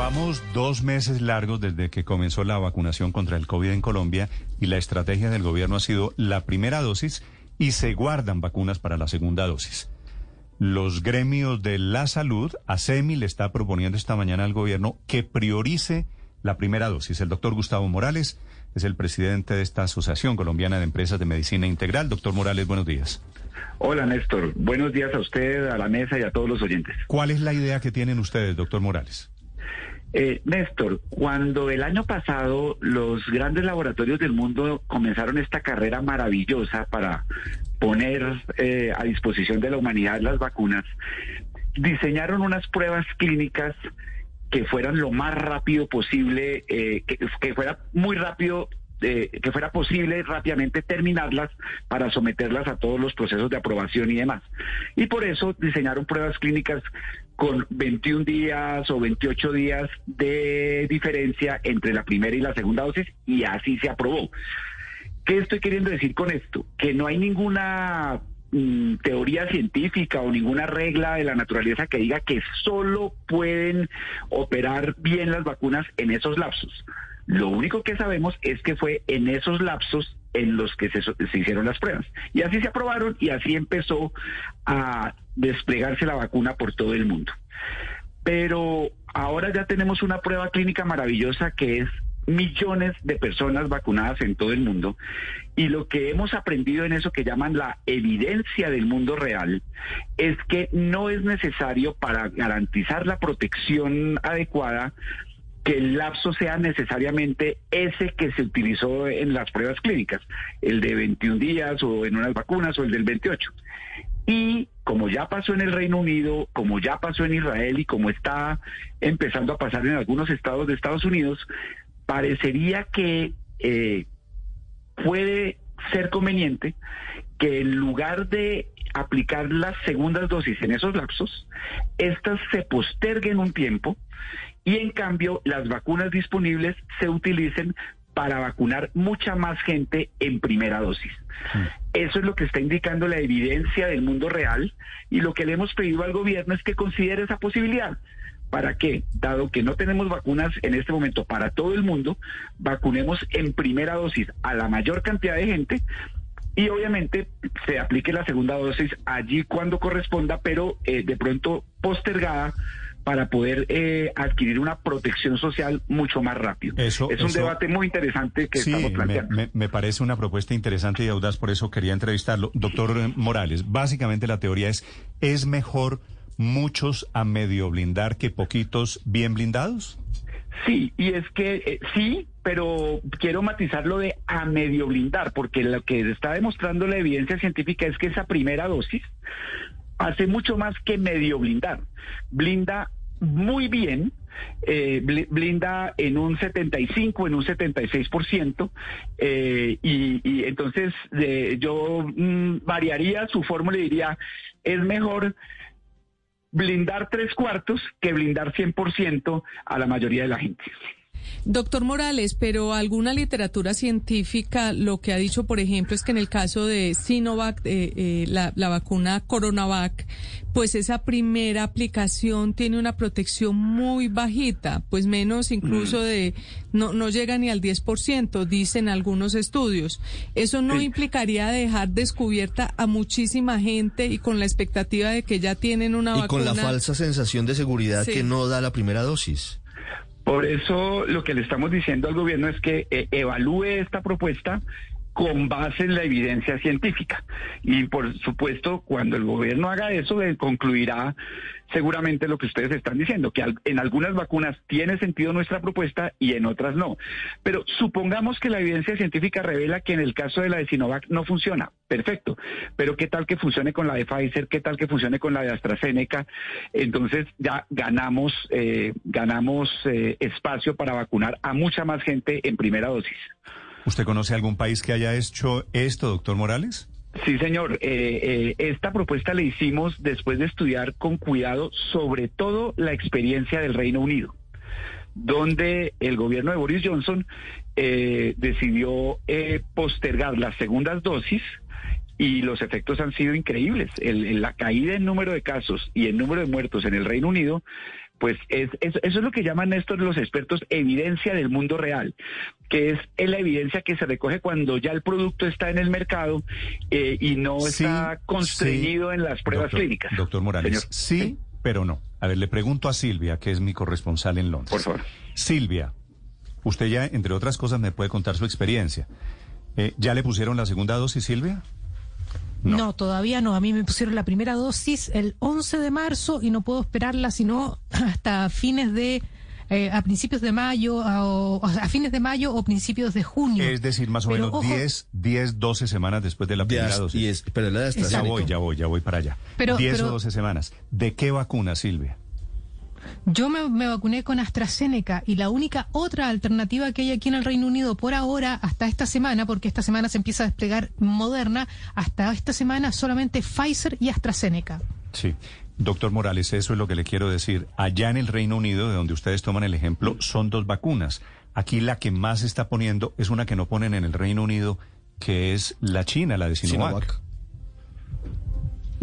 Llevamos dos meses largos desde que comenzó la vacunación contra el COVID en Colombia y la estrategia del gobierno ha sido la primera dosis y se guardan vacunas para la segunda dosis. Los gremios de la salud, ASEMI le está proponiendo esta mañana al gobierno que priorice la primera dosis. El doctor Gustavo Morales es el presidente de esta Asociación Colombiana de Empresas de Medicina Integral. Doctor Morales, buenos días. Hola Néstor, buenos días a usted, a la mesa y a todos los oyentes. ¿Cuál es la idea que tienen ustedes, doctor Morales? Eh, Néstor, cuando el año pasado los grandes laboratorios del mundo comenzaron esta carrera maravillosa para poner eh, a disposición de la humanidad las vacunas, diseñaron unas pruebas clínicas que fueran lo más rápido posible, eh, que, fuera muy rápido eh, que fuera posible rápidamente terminarlas para someterlas a todos los procesos de aprobación y demás. Y por eso diseñaron pruebas clínicas con 21 días o 28 días de diferencia entre la primera y la segunda dosis y así se aprobó. ¿Qué estoy queriendo decir con esto? Que no hay ninguna mm, teoría científica o ninguna regla de la naturaleza que diga que solo pueden operar bien las vacunas en esos lapsos. Lo único que sabemos es que fue en esos lapsos en los que se, hicieron las pruebas. Y así se aprobaron y así empezó a desplegarse la vacuna por todo el mundo. Pero ahora ya tenemos una prueba clínica maravillosa que es millones de personas vacunadas en todo el mundo y lo que hemos aprendido en eso que llaman la evidencia del mundo real es que no es necesario para garantizar la protección adecuada que el lapso sea necesariamente ese que se utilizó en las pruebas clínicas, el de 21 días o en unas vacunas o el del 28. Y como ya pasó en el Reino Unido, como ya pasó en Israel y como está empezando a pasar en algunos estados de Estados Unidos, parecería que eh, puede ser conveniente que en lugar de aplicar las segundas dosis en esos lapsos, estas se posterguen un tiempo y en cambio las vacunas disponibles se utilicen para vacunar mucha más gente en primera dosis. Eso es lo que está indicando la evidencia del mundo real y lo que le hemos pedido al gobierno es que considere esa posibilidad. ¿Para qué? Dado que no tenemos vacunas en este momento para todo el mundo, vacunemos en primera dosis a la mayor cantidad de gente y obviamente se aplique la segunda dosis allí cuando corresponda, pero eh, de pronto postergada para poder eh, adquirir una protección social mucho más rápido. Eso, es un eso, debate muy interesante que sí, estamos planteando. Me, me, me, parece una propuesta interesante y audaz, por eso quería entrevistarlo. Doctor Morales, básicamente la teoría es, ¿es mejor muchos a medio blindar que poquitos bien blindados? Sí, y es que eh, sí, pero quiero matizarlo de a medio blindar, porque lo que está demostrando la evidencia científica es que esa primera dosis hace mucho más que medio blindar. Blinda muy bien, eh, blinda en un 75, en un 76%, eh, y, y entonces yo mmm, variaría su fórmula y diría, es mejor blindar tres cuartos que blindar 100% a la mayoría de la gente. Doctor Morales, pero alguna literatura científica lo que ha dicho, por ejemplo, es que en el caso de Sinovac, eh, eh, la, la, vacuna Coronavac, pues esa primera aplicación tiene una protección muy bajita, pues menos incluso de, no, no llega ni al 10%, dicen algunos estudios. ¿Eso no sí. implicaría dejar descubierta a muchísima gente y con la expectativa de que ya tienen una y vacuna? Y con la falsa sensación de seguridad sí. que no da la primera dosis. Por eso lo que le estamos diciendo al gobierno es que eh, evalúe esta propuesta con base en la evidencia científica. Y por supuesto, cuando el gobierno haga eso, concluirá seguramente lo que ustedes están diciendo, que en algunas vacunas tiene sentido nuestra propuesta y en otras no. Pero supongamos que la evidencia científica revela que en el caso de la de Sinovac no funciona. Perfecto. Pero ¿qué tal que funcione con la de Pfizer? ¿Qué tal que funcione con la de AstraZeneca? Entonces ya ganamos, eh, ganamos eh, espacio para vacunar a mucha más gente en primera dosis. ¿Usted conoce algún país que haya hecho esto, doctor Morales? Sí, señor. Eh, esta propuesta la hicimos después de estudiar con cuidado sobre todo la experiencia del Reino Unido donde el gobierno de Boris Johnson decidió postergar las segundas dosis y los efectos han sido increíbles. la caída en número de casos y en número de muertos en el Reino Unido, pues es, eso es lo que llaman estos los expertos evidencia del mundo real, que es la evidencia que se recoge cuando ya el producto está en el mercado eh, y no está constreñido en las pruebas clínicas. Doctor Morales, sí, pero no. A ver, le pregunto a Silvia, que es mi corresponsal en Londres. Por favor. Silvia, usted ya, entre otras cosas, me puede contar su experiencia. Eh, ¿Ya le pusieron la segunda dosis, Silvia? No. todavía no. A mí me pusieron la primera dosis el 11 de marzo y no puedo esperarla sino hasta fines de eh, a principios de mayo a, a, fines de mayo o principios de junio. Es decir, más o menos 10, 10, 12 semanas después de la primera dosis. pero la de ya voy, ya voy, ya voy para allá. 10 o 12 semanas. ¿De qué vacuna, Silvia? Yo me, vacuné con AstraZeneca y la única otra alternativa que hay aquí en el Reino Unido por ahora, hasta esta semana, porque esta semana se empieza a desplegar Moderna, hasta esta semana solamente Pfizer y AstraZeneca. Sí. Doctor Morales, eso es lo que le quiero decir. Allá en el Reino Unido, de donde ustedes toman el ejemplo, son dos vacunas. Aquí la que más se está poniendo es una que no ponen en el Reino Unido, que es la China, la de Sinovac.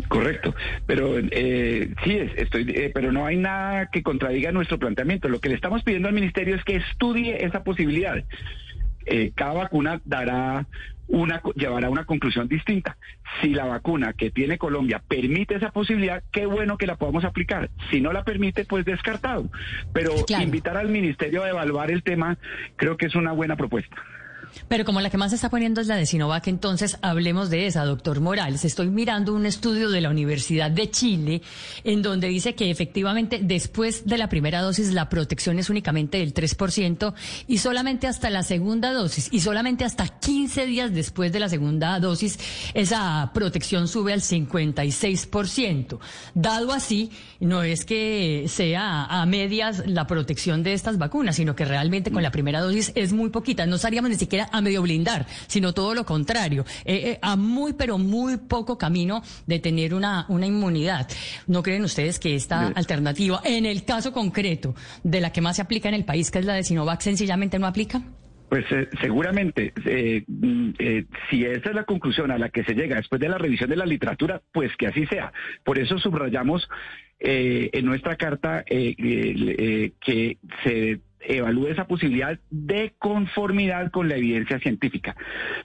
Correcto, pero eh, sí, estoy, eh, pero no hay nada que contradiga nuestro planteamiento. Lo que le estamos pidiendo al ministerio es que estudie esa posibilidad. Eh, cada vacuna dará una llevará una conclusión distinta. Si la vacuna que tiene Colombia permite esa posibilidad, qué bueno que la podamos aplicar. Si no la permite, pues descartado. Pero invitar al ministerio a evaluar el tema creo que es una buena propuesta. Pero como la que más se está poniendo es la de Sinovac, entonces hablemos de esa, doctor Morales. Estoy mirando un estudio de la Universidad de Chile en donde dice que efectivamente después de la primera dosis la protección es únicamente del 3% y solamente hasta la segunda dosis y solamente hasta 15 días después de la segunda dosis esa protección sube al 56%. Dado así, no es que sea a medias la protección de estas vacunas, sino que realmente con la primera dosis es muy poquita. No estaríamos ni siquiera a medio blindar, sino todo lo contrario, eh, eh, a muy, pero muy poco camino de tener una, una inmunidad. ¿No creen ustedes que esta alternativa, en el caso concreto de la que más se aplica en el país, que es la de Sinovac, sencillamente no aplica? Pues eh, seguramente, mm, si esa es la conclusión a la que se llega después de la revisión de la literatura, pues que así sea. Por eso subrayamos en nuestra carta que se evalúe esa posibilidad de conformidad con la evidencia científica.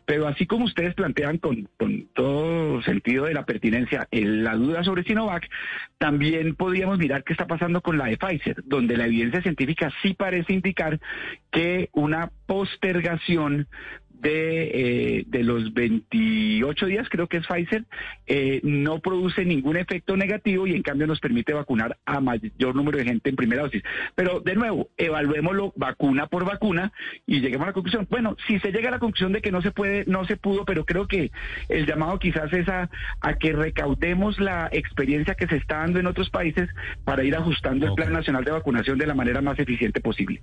Pero así como ustedes plantean con, todo sentido de la pertinencia la duda sobre Sinovac, también podríamos mirar qué está pasando con la de Pfizer, donde la evidencia científica sí parece indicar que una postergación de, eh, de los 28 días, creo que es Pfizer, eh, no produce ningún efecto negativo y en cambio nos permite vacunar a mayor número de gente en primera dosis. Pero de nuevo, evaluémoslo vacuna por vacuna y lleguemos a la conclusión. Bueno, si se llega a la conclusión de que no se puede, no se pudo, pero creo que el llamado quizás es a, a que recaudemos la experiencia que se está dando en otros países para ir ajustando el Plan Nacional de Vacunación de la manera más eficiente posible.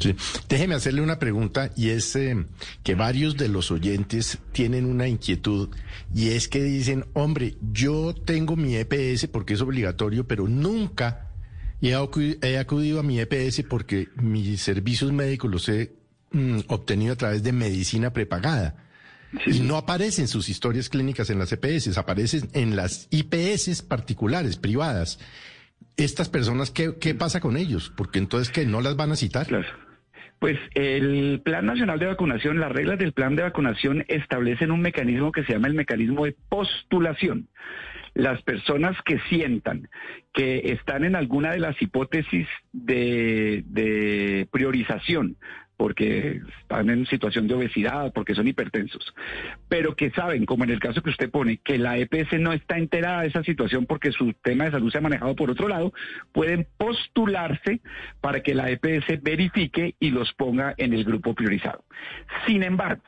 Sí. Déjeme hacerle una pregunta y es eh, que varios de los oyentes tienen una inquietud y es que dicen, hombre, yo tengo mi EPS porque es obligatorio, pero nunca he, acudido a mi EPS porque mis servicios médicos los he mm, obtenido a través de medicina prepagada. Y no aparecen sus historias clínicas en las EPS, aparecen en las IPS particulares, privadas. Estas personas, ¿qué, qué pasa con ellos? Porque entonces, ¿qué? ¿No las van a citar? Claro. Pues el Plan Nacional de Vacunación, las reglas del Plan de Vacunación establecen un mecanismo que se llama el mecanismo de postulación. Las personas que sientan que están en alguna de las hipótesis de, priorización porque están en situación de obesidad, porque son hipertensos, pero que saben, como en el caso que usted pone, que la EPS no está enterada de esa situación porque su tema de salud se ha manejado por otro lado, pueden postularse para que la EPS verifique y los ponga en el grupo priorizado. Sin embargo,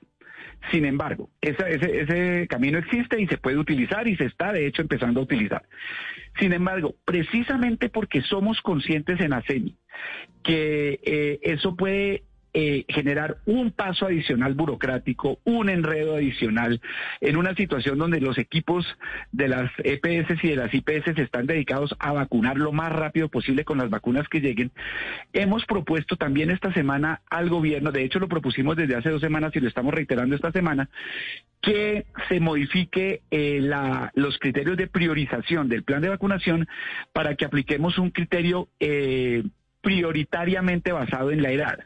sin embargo, ese, camino existe y se puede utilizar y se está de hecho empezando a utilizar. Sin embargo, precisamente porque somos conscientes en ASEMI que eh, eso puede eh, generar un paso adicional burocrático, un enredo adicional en una situación donde los equipos de las EPS y de las IPS están dedicados a vacunar lo más rápido posible con las vacunas que lleguen. Hemos propuesto también esta semana al gobierno, de hecho lo propusimos desde hace dos semanas y lo estamos reiterando esta semana, que se modifique eh, los criterios de priorización del plan de vacunación para que apliquemos un criterio eh, prioritariamente basado en la edad.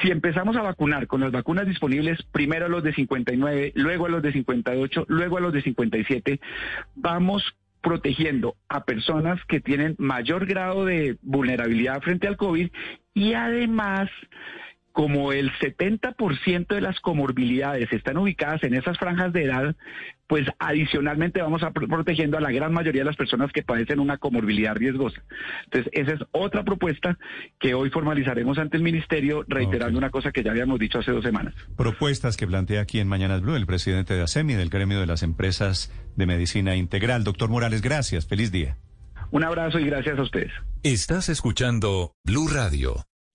Si empezamos a vacunar con las vacunas disponibles, primero a los de 59, luego a los de 58, luego a los de 57, vamos protegiendo a personas que tienen mayor grado de vulnerabilidad frente al COVID y además como el 70% de las comorbilidades están ubicadas en esas franjas de edad, pues adicionalmente vamos a protegiendo a la gran mayoría de las personas que padecen una comorbilidad riesgosa. Entonces, esa es otra propuesta que hoy formalizaremos ante el Ministerio, reiterando una cosa que ya habíamos dicho hace dos semanas. Propuestas que plantea aquí en Mañanas Blue el presidente de ASEMI, del gremio de las empresas de medicina integral. Doctor Morales, gracias. Feliz día. Un abrazo y gracias a ustedes. Estás escuchando Blue Radio.